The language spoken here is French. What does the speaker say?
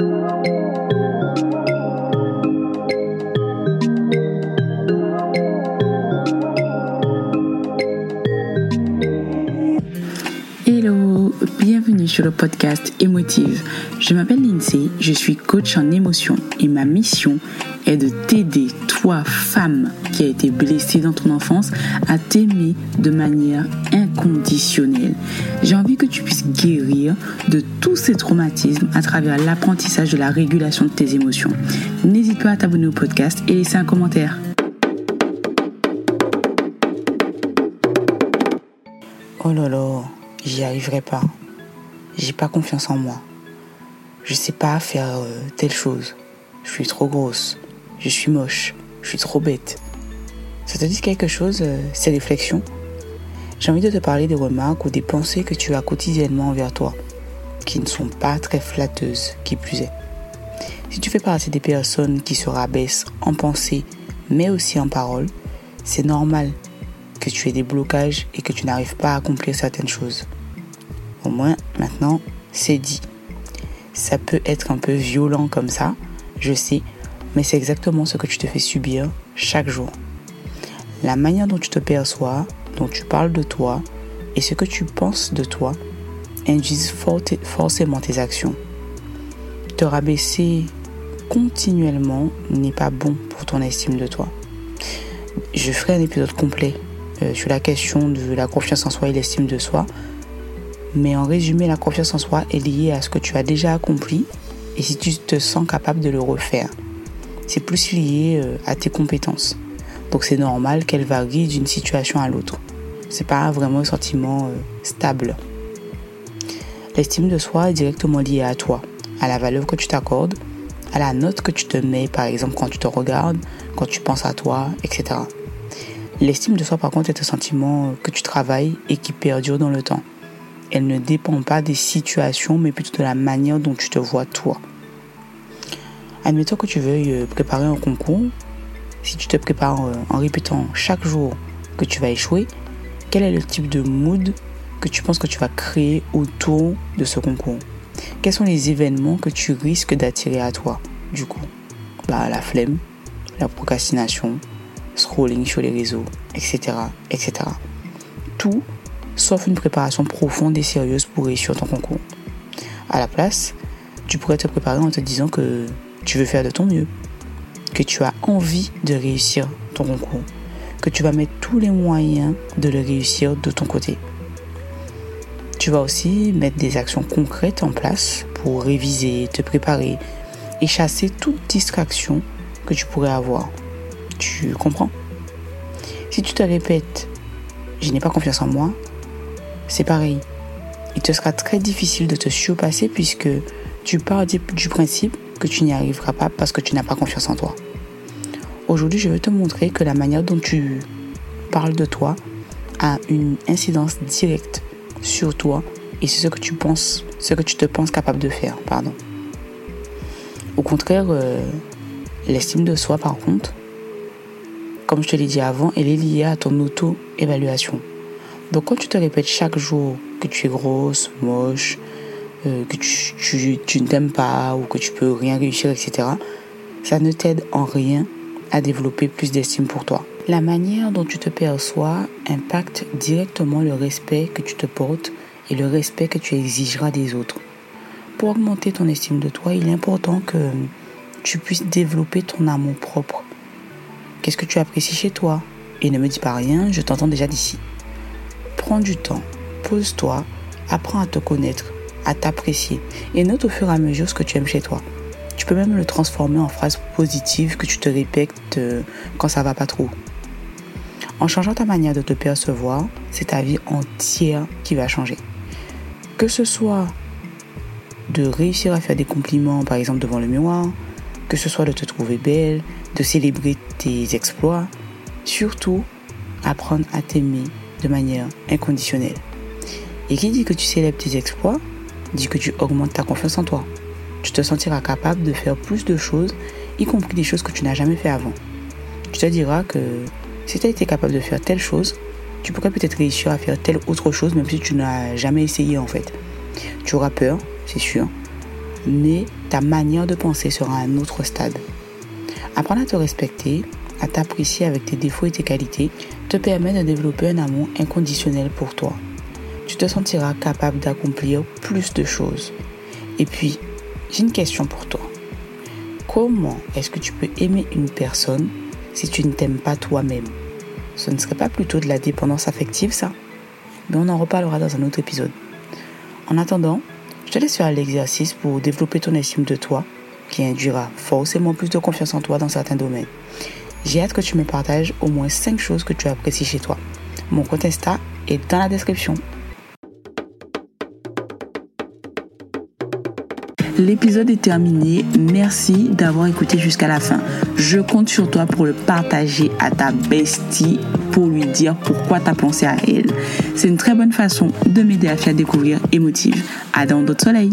you. Sur le podcast Émotive. Je m'appelle Lindsay, je suis coach en émotion et ma mission est de t'aider, toi, femme qui a été blessée dans ton enfance, à t'aimer de manière inconditionnelle. J'ai envie que tu puisses guérir de tous ces traumatismes à travers l'apprentissage de la régulation de tes émotions. N'hésite pas à t'abonner au podcast et laisser un commentaire. Oh là là, j'y arriverai pas j'ai pas confiance en moi. Je sais pas faire euh, telle chose. Je suis trop grosse. Je suis moche. Je suis trop bête. Ça te dit quelque chose, euh, ces réflexions? J'ai envie de te parler des remarques ou des pensées que tu as quotidiennement envers toi, qui ne sont pas très flatteuses, qui plus est. Si tu fais partie des personnes qui se rabaissent en pensée, mais aussi en parole, c'est normal que tu aies des blocages et que tu n'arrives pas à accomplir certaines choses. Au moins, maintenant, c'est dit. Ça peut être un peu violent comme ça, je sais, mais c'est exactement ce que tu te fais subir chaque jour. La manière dont tu te perçois, dont tu parles de toi et ce que tu penses de toi induisent forcément tes actions. Te rabaisser continuellement n'est pas bon pour ton estime de toi. Je ferai un épisode complet euh, sur la question de la confiance en soi et l'estime de soi mais en résumé, la confiance en soi est liée à ce que tu as déjà accompli et si tu te sens capable de le refaire. C'est plus lié euh, à tes compétences. Donc c'est normal qu'elle varie d'une situation à l'autre. C'est pas vraiment un sentiment euh, stable. L'estime de soi est directement liée à toi, à la valeur que tu t'accordes, à la note que tu te mets, par exemple quand tu te regardes, quand tu penses à toi, etc. L'estime de soi, par contre, est un sentiment que tu travailles et qui perdure dans le temps elle ne dépend pas des situations, mais plutôt de la manière dont tu te vois toi. Admettons que tu veuilles euh, préparer un concours. Si tu te prépares euh, en répétant chaque jour que tu vas échouer, quel est le type de mood que tu penses que tu vas créer autour de ce concours? Quels sont les événements que tu risques d'attirer à toi Du coup, bah, la flemme, la procrastination, scrolling sur les réseaux, etc. etc. Tout sauf une préparation profonde et sérieuse pour réussir ton concours. À la place, tu pourrais te préparer en te disant que tu veux faire de ton mieux, que tu as envie de réussir ton concours, que tu vas mettre tous les moyens de le réussir de ton côté. Tu vas aussi mettre des actions concrètes en place pour réviser, te préparer et chasser toute distraction que tu pourrais avoir. Tu comprends? Si tu te répètes, je n'ai pas confiance en moi, c'est pareil. Il te sera très difficile de te surpasser puisque tu pars du, principe que tu n'y arriveras pas parce que tu n'as pas confiance en toi. Aujourd'hui, je vais te montrer que la manière dont tu parles de toi a une incidence directe sur toi et sur ce que tu penses, ce que tu te penses capable de faire, pardon. Au contraire, euh, l'estime de soi, par contre, comme je te l'ai dit avant, elle est liée à ton auto-évaluation. Donc quand tu te répètes chaque jour que tu es grosse, moche, euh, que tu, tu, ne t'aimes pas ou que tu peux rien réussir, etc., ça ne t'aide en rien à développer plus d'estime pour toi. La manière dont tu te perçois impacte directement le respect que tu te portes et le respect que tu exigeras des autres. Pour augmenter ton estime de toi, il est important que tu puisses développer ton amour propre. Qu'est-ce que tu apprécies chez toi? Et ne me dis pas rien, je t'entends déjà d'ici. Prends du temps, pose-toi, apprends à te connaître, à t'apprécier et note au fur et à mesure ce que tu aimes chez toi. Tu peux même le transformer en phrase positive que tu te répètes euh, quand ça va pas trop. En changeant ta manière de te percevoir, c'est ta vie entière qui va changer. Que ce soit de réussir à faire des compliments, par exemple devant le miroir, que ce soit de te trouver belle, de célébrer tes exploits, surtout apprendre à t'aimer de manière inconditionnelle. Et qui dit que tu célèbres tes exploits, dit que tu augmentes ta confiance en toi. Tu te sentiras capable de faire plus de choses, y compris des choses que tu n'as jamais fait avant. Tu te diras que si tu as été capable de faire telle chose, tu pourrais peut-être réussir à faire telle autre chose, même si tu n'as jamais essayé en fait. Tu auras peur, c'est sûr, mais ta manière de penser sera à un autre stade. Apprendre à te respecter, à t'apprécier avec tes défauts et tes qualités, te permet de développer un amour inconditionnel pour toi. Tu te sentiras capable d'accomplir plus de choses. Et puis, j'ai une question pour toi. Comment est-ce que tu peux aimer une personne si tu ne t'aimes pas toi-même? Ce ne serait pas plutôt de la dépendance affective, ça? Mais on en reparlera dans un autre épisode. En attendant, je te laisse faire l'exercice pour développer ton estime de toi, qui induira forcément plus de confiance en toi dans certains domaines. J'ai hâte que tu me partages au moins 5 choses que tu apprécies chez toi. Mon compte est dans la description. L'épisode est terminé. Merci d'avoir écouté jusqu'à la fin. Je compte sur toi pour le partager à ta bestie pour lui dire pourquoi tu as pensé à elle. C'est une très bonne façon de m'aider à faire découvrir Émotive. À dans d'autres soleils.